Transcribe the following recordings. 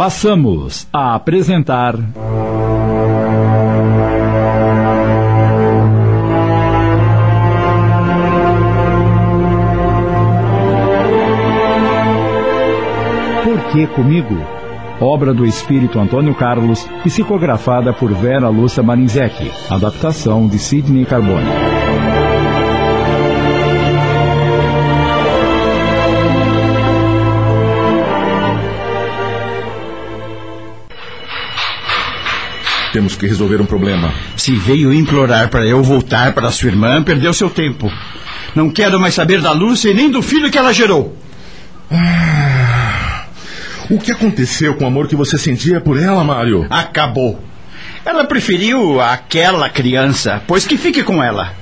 Passamos a apresentar. Por que comigo? Obra do espírito Antônio Carlos, psicografada por Vera Lúcia Marinzec. Adaptação de Sidney Carbone. Temos que resolver um problema. Se veio implorar para eu voltar para sua irmã, perdeu seu tempo. Não quero mais saber da Lúcia e nem do filho que ela gerou. Ah, o que aconteceu com o amor que você sentia por ela, Mário? Acabou. Ela preferiu aquela criança, pois que fique com ela.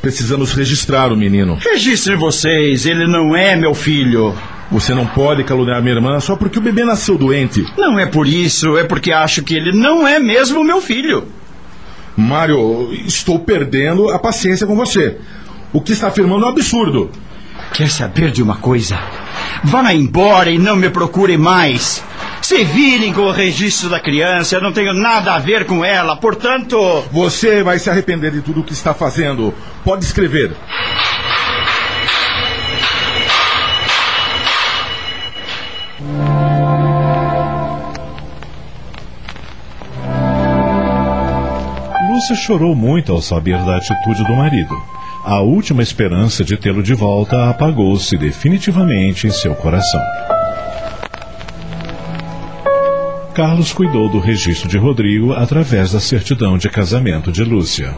Precisamos registrar o menino. Registrem vocês, ele não é meu filho. Você não pode caluniar minha irmã só porque o bebê nasceu doente. Não é por isso, é porque acho que ele não é mesmo meu filho. Mário, estou perdendo a paciência com você. O que está afirmando é um absurdo. Quer saber de uma coisa? Vá embora e não me procure mais. Se virem com o registro da criança, eu não tenho nada a ver com ela, portanto. Você vai se arrepender de tudo o que está fazendo. Pode escrever. Lúcia chorou muito ao saber da atitude do marido. A última esperança de tê-lo de volta apagou-se definitivamente em seu coração. Carlos cuidou do registro de Rodrigo através da certidão de casamento de Lúcia.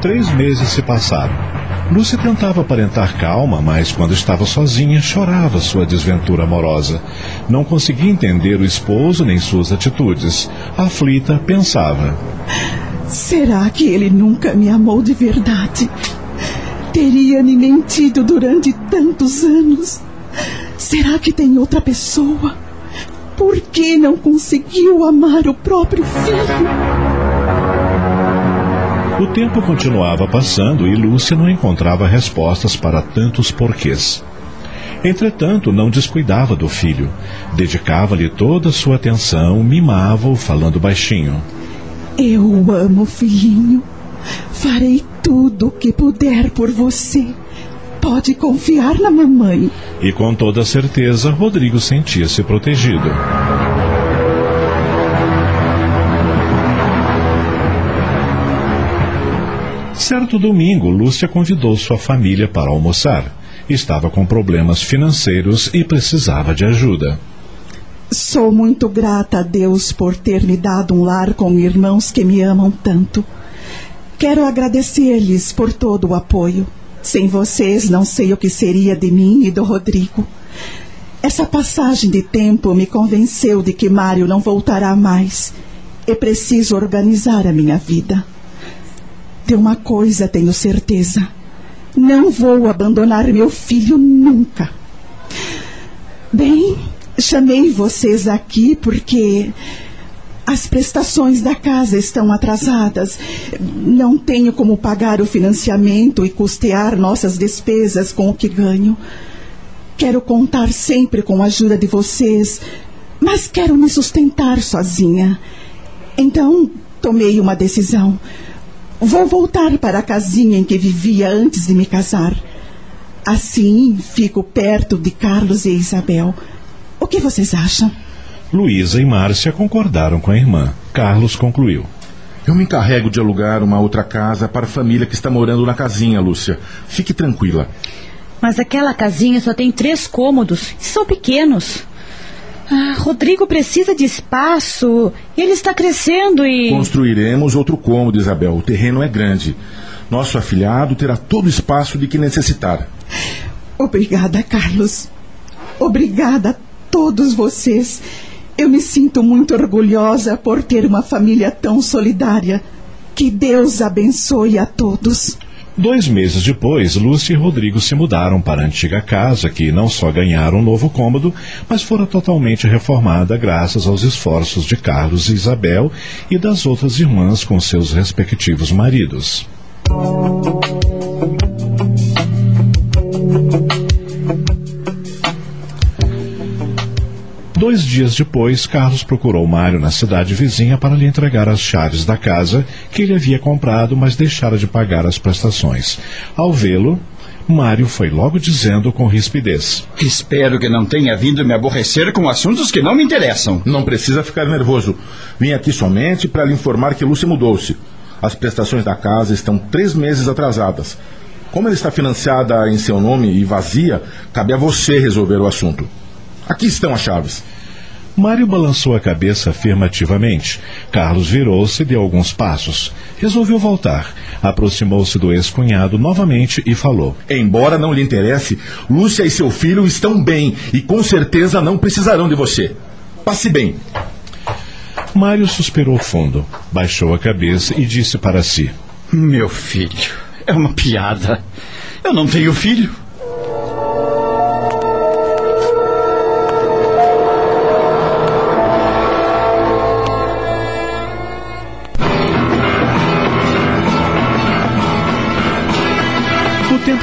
Três meses se passaram. Lúcia tentava aparentar calma, mas quando estava sozinha, chorava sua desventura amorosa. Não conseguia entender o esposo nem suas atitudes. Aflita, pensava: Será que ele nunca me amou de verdade? Teria me mentido durante tantos anos? Será que tem outra pessoa? Por que não conseguiu amar o próprio filho? O tempo continuava passando e Lúcia não encontrava respostas para tantos porquês. Entretanto, não descuidava do filho. Dedicava-lhe toda a sua atenção, mimava-o, falando baixinho. Eu amo, filhinho. Farei tudo o que puder por você. Pode confiar na mamãe. E com toda certeza, Rodrigo sentia-se protegido. Certo domingo, Lúcia convidou sua família para almoçar. Estava com problemas financeiros e precisava de ajuda. Sou muito grata a Deus por ter me dado um lar com irmãos que me amam tanto. Quero agradecer-lhes por todo o apoio. Sem vocês, não sei o que seria de mim e do Rodrigo. Essa passagem de tempo me convenceu de que Mário não voltará mais. É preciso organizar a minha vida. De uma coisa tenho certeza: não vou abandonar meu filho nunca. Bem, chamei vocês aqui porque as prestações da casa estão atrasadas. Não tenho como pagar o financiamento e custear nossas despesas com o que ganho. Quero contar sempre com a ajuda de vocês, mas quero me sustentar sozinha. Então, tomei uma decisão. Vou voltar para a casinha em que vivia antes de me casar. Assim fico perto de Carlos e Isabel. O que vocês acham? Luísa e Márcia concordaram com a irmã. Carlos concluiu. Eu me encarrego de alugar uma outra casa para a família que está morando na casinha, Lúcia. Fique tranquila. Mas aquela casinha só tem três cômodos e são pequenos. Ah, Rodrigo precisa de espaço. Ele está crescendo e. Construiremos outro cômodo, Isabel. O terreno é grande. Nosso afilhado terá todo o espaço de que necessitar. Obrigada, Carlos. Obrigada a todos vocês. Eu me sinto muito orgulhosa por ter uma família tão solidária. Que Deus abençoe a todos. Dois meses depois, Lúcia e Rodrigo se mudaram para a antiga casa, que não só ganharam um novo cômodo, mas fora totalmente reformada graças aos esforços de Carlos e Isabel e das outras irmãs com seus respectivos maridos. Dois dias depois, Carlos procurou Mário na cidade vizinha para lhe entregar as chaves da casa que ele havia comprado, mas deixara de pagar as prestações. Ao vê-lo, Mário foi logo dizendo com rispidez: Espero que não tenha vindo me aborrecer com assuntos que não me interessam. Não precisa ficar nervoso. Vim aqui somente para lhe informar que Lúcia mudou-se. As prestações da casa estão três meses atrasadas. Como ela está financiada em seu nome e vazia, cabe a você resolver o assunto. Aqui estão as chaves. Mário balançou a cabeça afirmativamente. Carlos virou-se e deu alguns passos. Resolveu voltar. Aproximou-se do ex-cunhado novamente e falou: Embora não lhe interesse, Lúcia e seu filho estão bem e com certeza não precisarão de você. Passe bem. Mário suspirou fundo, baixou a cabeça e disse para si: Meu filho, é uma piada. Eu não tenho filho.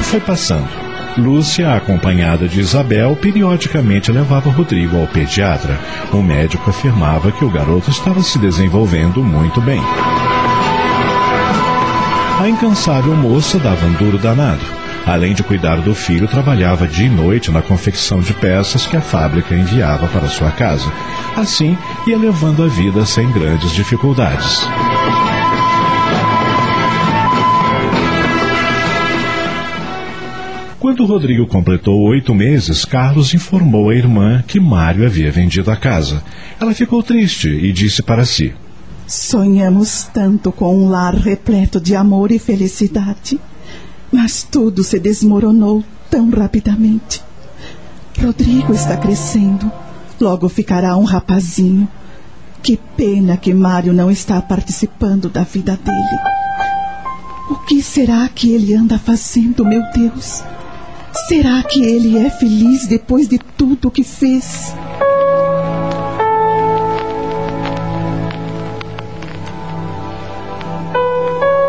Foi passando. Lúcia, acompanhada de Isabel, periodicamente levava Rodrigo ao pediatra. O médico afirmava que o garoto estava se desenvolvendo muito bem. A incansável moça dava um duro danado. Além de cuidar do filho, trabalhava dia e noite na confecção de peças que a fábrica enviava para sua casa. Assim, ia levando a vida sem grandes dificuldades. Quando Rodrigo completou oito meses, Carlos informou a irmã que Mário havia vendido a casa. Ela ficou triste e disse para si: Sonhamos tanto com um lar repleto de amor e felicidade, mas tudo se desmoronou tão rapidamente. Rodrigo está crescendo, logo ficará um rapazinho. Que pena que Mário não está participando da vida dele. O que será que ele anda fazendo, meu Deus? Será que ele é feliz depois de tudo o que fez?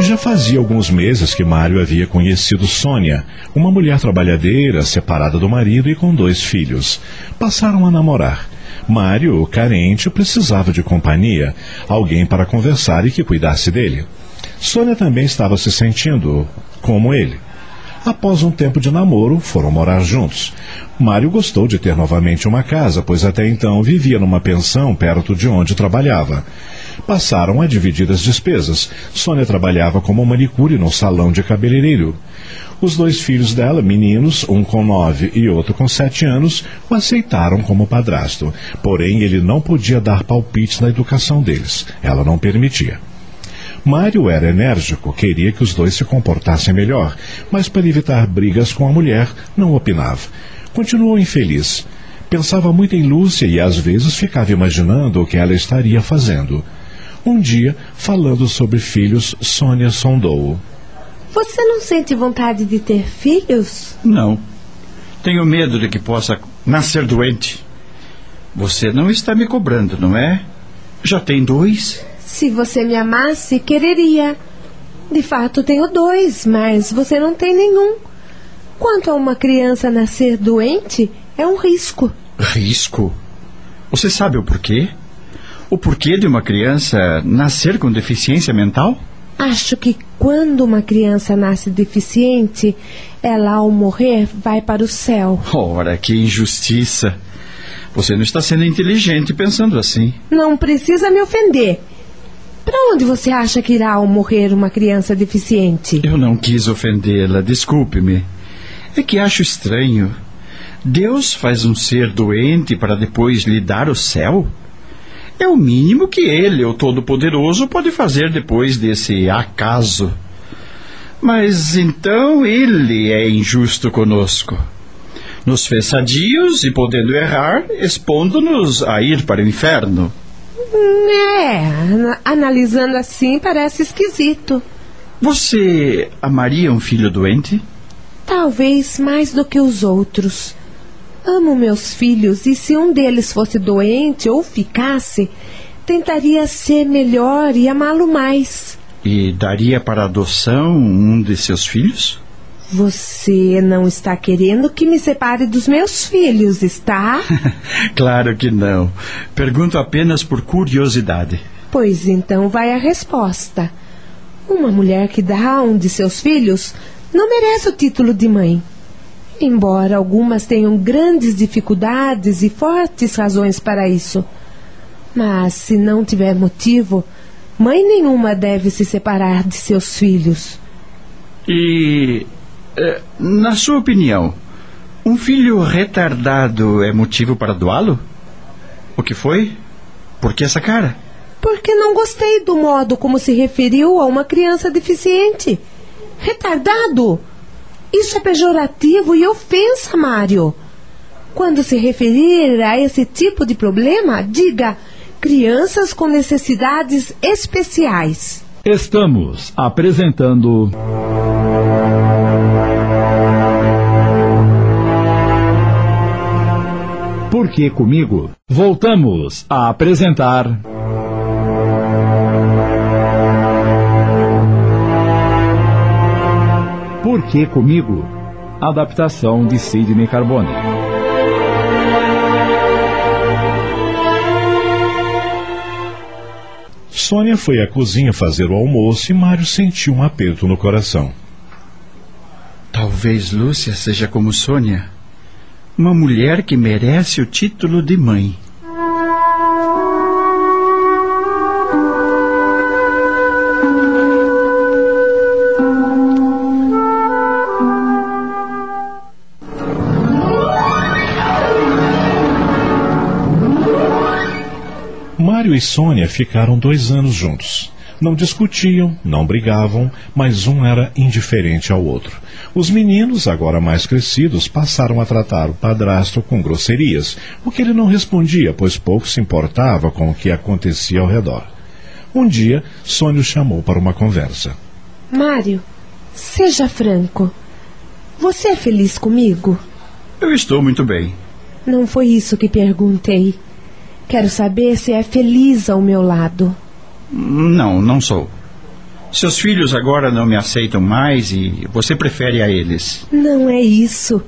Já fazia alguns meses que Mário havia conhecido Sônia, uma mulher trabalhadeira, separada do marido e com dois filhos. Passaram a namorar. Mário, carente, precisava de companhia, alguém para conversar e que cuidasse dele. Sônia também estava se sentindo como ele. Após um tempo de namoro, foram morar juntos. Mário gostou de ter novamente uma casa, pois até então vivia numa pensão perto de onde trabalhava. Passaram a dividir as despesas. Sônia trabalhava como manicure no salão de cabeleireiro. Os dois filhos dela, meninos, um com nove e outro com sete anos, o aceitaram como padrasto. Porém, ele não podia dar palpites na educação deles. Ela não permitia. Mário era enérgico, queria que os dois se comportassem melhor, mas para evitar brigas com a mulher, não opinava. Continuou infeliz. Pensava muito em Lúcia e às vezes ficava imaginando o que ela estaria fazendo. Um dia, falando sobre filhos, Sônia sondou-o. Você não sente vontade de ter filhos? Não. Tenho medo de que possa nascer doente. Você não está me cobrando, não é? Já tem dois? Se você me amasse, quereria. De fato, tenho dois, mas você não tem nenhum. Quanto a uma criança nascer doente, é um risco. Risco? Você sabe o porquê? O porquê de uma criança nascer com deficiência mental? Acho que quando uma criança nasce deficiente, ela ao morrer vai para o céu. Ora, que injustiça. Você não está sendo inteligente pensando assim. Não precisa me ofender. Para onde você acha que irá ao morrer uma criança deficiente? Eu não quis ofendê-la, desculpe-me. É que acho estranho. Deus faz um ser doente para depois lhe dar o céu? É o mínimo que ele, o Todo-Poderoso, pode fazer depois desse acaso. Mas então ele é injusto conosco. Nos fez sadios e, podendo errar, expondo-nos a ir para o inferno. É, ana- analisando assim parece esquisito. Você amaria um filho doente? Talvez mais do que os outros. Amo meus filhos e se um deles fosse doente ou ficasse, tentaria ser melhor e amá-lo mais. E daria para adoção um de seus filhos? Você não está querendo que me separe dos meus filhos, está? claro que não. Pergunto apenas por curiosidade. Pois então vai a resposta. Uma mulher que dá a um de seus filhos não merece o título de mãe. Embora algumas tenham grandes dificuldades e fortes razões para isso. Mas se não tiver motivo, mãe nenhuma deve se separar de seus filhos. E na sua opinião, um filho retardado é motivo para doá-lo? O que foi? Por que essa cara? Porque não gostei do modo como se referiu a uma criança deficiente. Retardado? Isso é pejorativo e ofensa, Mário. Quando se referir a esse tipo de problema, diga crianças com necessidades especiais. Estamos apresentando. Por que comigo? Voltamos a apresentar. Por que comigo? Adaptação de Sidney Carbone. Sônia foi à cozinha fazer o almoço e Mário sentiu um aperto no coração. Talvez Lúcia seja como Sônia uma mulher que merece o título de mãe. Mário e Sônia ficaram dois anos juntos. Não discutiam, não brigavam, mas um era indiferente ao outro. Os meninos, agora mais crescidos, passaram a tratar o padrasto com grosserias, o que ele não respondia, pois pouco se importava com o que acontecia ao redor. Um dia, Sônia o chamou para uma conversa. Mário, seja franco. Você é feliz comigo? Eu estou muito bem. Não foi isso que perguntei. Quero saber se é feliz ao meu lado. Não, não sou. Seus filhos agora não me aceitam mais e você prefere a eles. Não é isso.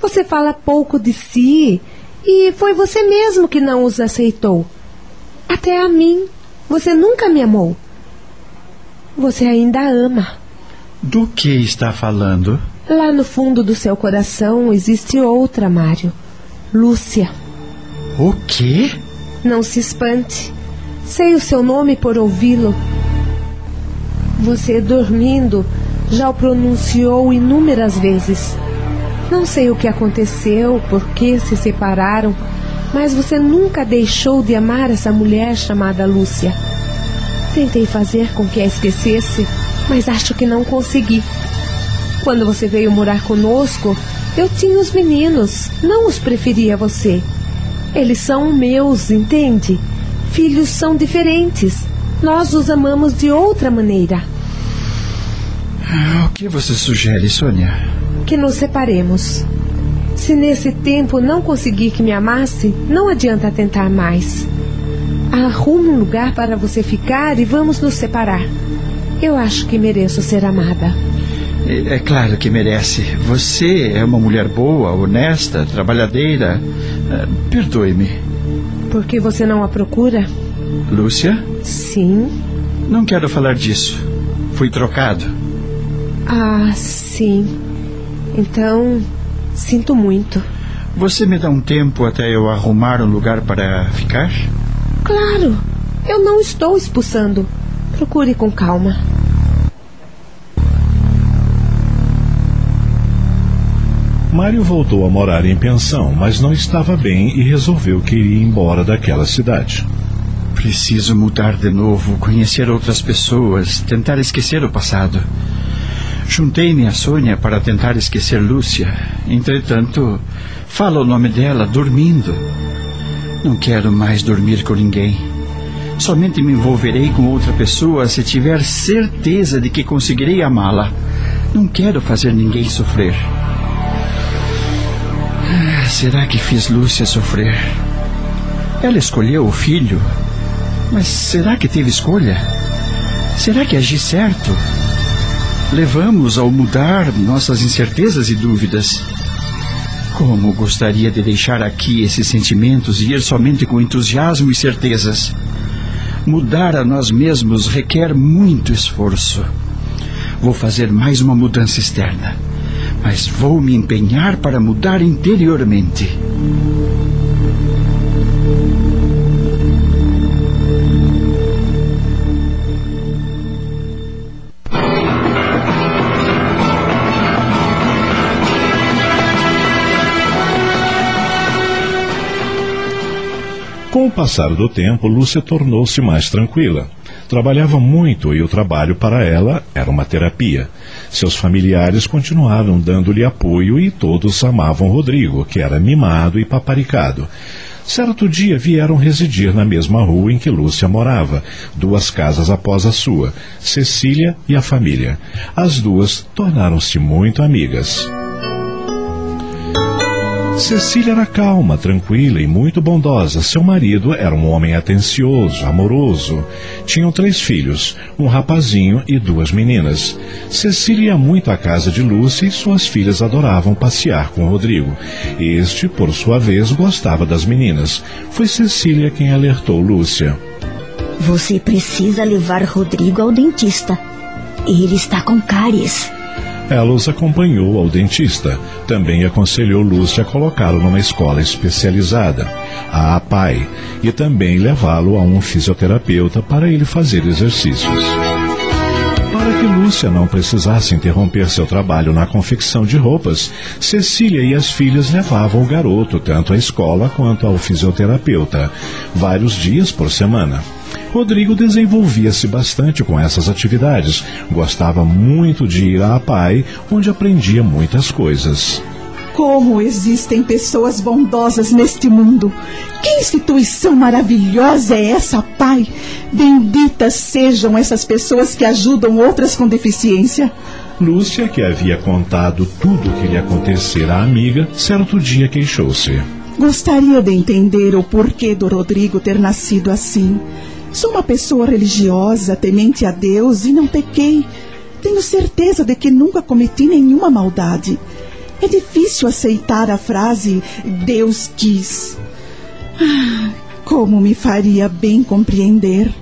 Você fala pouco de si e foi você mesmo que não os aceitou. Até a mim. Você nunca me amou. Você ainda ama. Do que está falando? Lá no fundo do seu coração existe outra, Mário. Lúcia. O quê? Não se espante. Sei o seu nome por ouvi-lo. Você, dormindo, já o pronunciou inúmeras vezes. Não sei o que aconteceu, por que se separaram, mas você nunca deixou de amar essa mulher chamada Lúcia. Tentei fazer com que a esquecesse, mas acho que não consegui. Quando você veio morar conosco, eu tinha os meninos, não os preferia você. Eles são meus, entende? Filhos são diferentes. Nós os amamos de outra maneira. Ah, o que você sugere, Sônia? Que nos separemos. Se nesse tempo não conseguir que me amasse, não adianta tentar mais. Arrume um lugar para você ficar e vamos nos separar. Eu acho que mereço ser amada. É, é claro que merece. Você é uma mulher boa, honesta, trabalhadeira. Uh, Perdoe-me. Por que você não a procura? Lúcia? Sim. Não quero falar disso. Fui trocado. Ah, sim. Então, sinto muito. Você me dá um tempo até eu arrumar um lugar para ficar? Claro. Eu não estou expulsando. Procure com calma. Mário voltou a morar em pensão, mas não estava bem e resolveu que iria embora daquela cidade. Preciso mudar de novo, conhecer outras pessoas, tentar esquecer o passado. Juntei-me a Sônia para tentar esquecer Lúcia. Entretanto, falo o nome dela dormindo. Não quero mais dormir com ninguém. Somente me envolverei com outra pessoa se tiver certeza de que conseguirei amá-la. Não quero fazer ninguém sofrer. Será que fiz Lúcia sofrer? Ela escolheu o filho, mas será que teve escolha? Será que agi certo? Levamos ao mudar nossas incertezas e dúvidas. Como gostaria de deixar aqui esses sentimentos e ir somente com entusiasmo e certezas. Mudar a nós mesmos requer muito esforço. Vou fazer mais uma mudança externa, mas vou me empenhar para mudar interiormente. Com o passar do tempo, Lúcia tornou-se mais tranquila. Trabalhava muito e o trabalho para ela era uma terapia. Seus familiares continuaram dando-lhe apoio e todos amavam Rodrigo, que era mimado e paparicado. Certo dia vieram residir na mesma rua em que Lúcia morava, duas casas após a sua, Cecília e a família. As duas tornaram-se muito amigas. Cecília era calma, tranquila e muito bondosa. Seu marido era um homem atencioso, amoroso. Tinham três filhos, um rapazinho e duas meninas. Cecília ia muito à casa de Lúcia e suas filhas adoravam passear com Rodrigo. Este, por sua vez, gostava das meninas. Foi Cecília quem alertou Lúcia. Você precisa levar Rodrigo ao dentista. Ele está com cáries. Ela os acompanhou ao dentista. Também aconselhou Lúcia a colocá-lo numa escola especializada, a APAI, e também levá-lo a um fisioterapeuta para ele fazer exercícios. Para que Lúcia não precisasse interromper seu trabalho na confecção de roupas, Cecília e as filhas levavam o garoto tanto à escola quanto ao fisioterapeuta, vários dias por semana. Rodrigo desenvolvia-se bastante com essas atividades. Gostava muito de ir à PAI, onde aprendia muitas coisas. Como existem pessoas bondosas neste mundo. Que instituição maravilhosa é essa, Pai? Benditas sejam essas pessoas que ajudam outras com deficiência. Lúcia, que havia contado tudo o que lhe acontecera à amiga, certo dia queixou-se. Gostaria de entender o porquê do Rodrigo ter nascido assim. Sou uma pessoa religiosa, temente a Deus e não pequei. Tenho certeza de que nunca cometi nenhuma maldade. É difícil aceitar a frase Deus quis. Ah, como me faria bem compreender.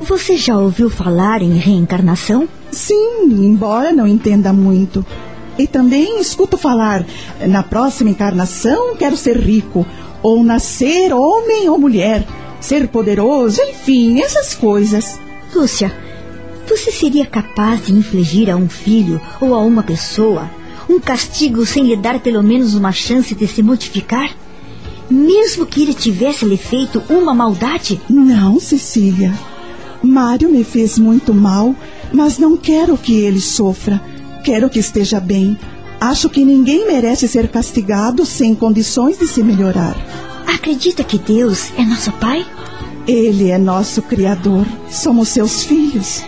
Você já ouviu falar em reencarnação? Sim, embora não entenda muito. E também escuto falar, na próxima encarnação quero ser rico, ou nascer homem ou mulher ser poderoso, enfim, essas coisas. Lúcia, você seria capaz de infligir a um filho ou a uma pessoa um castigo sem lhe dar pelo menos uma chance de se modificar? Mesmo que ele tivesse lhe feito uma maldade? Não, Cecília. Mário me fez muito mal, mas não quero que ele sofra. Quero que esteja bem. Acho que ninguém merece ser castigado sem condições de se melhorar. Acredita que Deus é nosso Pai? Ele é nosso Criador. Somos seus filhos.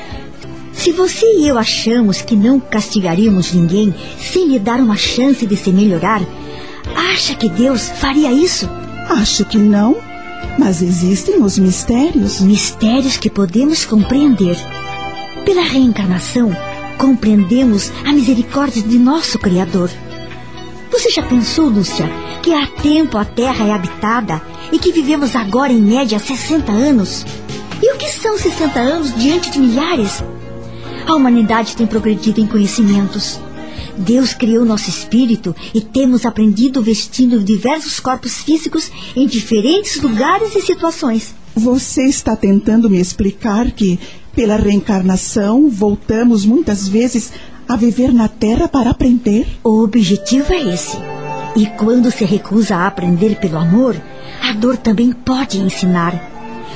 Se você e eu achamos que não castigaríamos ninguém sem lhe dar uma chance de se melhorar, acha que Deus faria isso? Acho que não. Mas existem os mistérios. Mistérios que podemos compreender. Pela reencarnação, compreendemos a misericórdia de nosso Criador. Você já pensou, Lúcia, que há tempo a Terra é habitada e que vivemos agora em média 60 anos? E o que são 60 anos diante de milhares? A humanidade tem progredido em conhecimentos. Deus criou nosso espírito e temos aprendido vestindo diversos corpos físicos em diferentes lugares e situações. Você está tentando me explicar que, pela reencarnação, voltamos muitas vezes a viver na Terra para aprender? O objetivo é esse. E quando se recusa a aprender pelo amor, a dor também pode ensinar.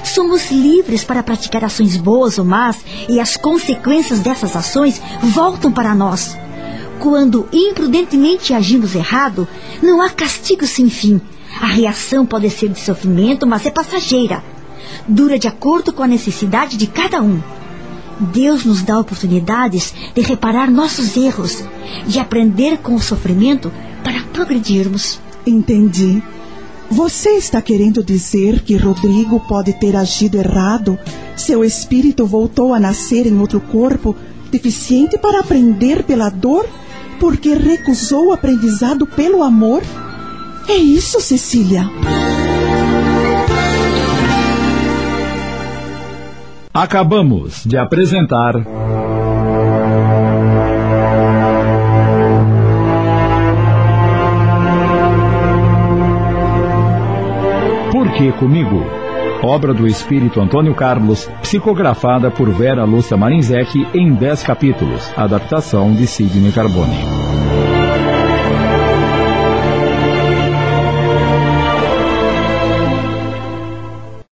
Somos livres para praticar ações boas ou más e as consequências dessas ações voltam para nós. Quando imprudentemente agimos errado, não há castigo sem fim. A reação pode ser de sofrimento, mas é passageira. Dura de acordo com a necessidade de cada um. Deus nos dá oportunidades de reparar nossos erros, de aprender com o sofrimento para progredirmos. Entendi. Você está querendo dizer que Rodrigo pode ter agido errado? Seu espírito voltou a nascer em outro corpo, deficiente para aprender pela dor, porque recusou o aprendizado pelo amor? É isso, Cecília. Acabamos de apresentar. Por que comigo? Obra do espírito Antônio Carlos, psicografada por Vera Lúcia Marinzec em 10 capítulos. Adaptação de Sidney Carbone.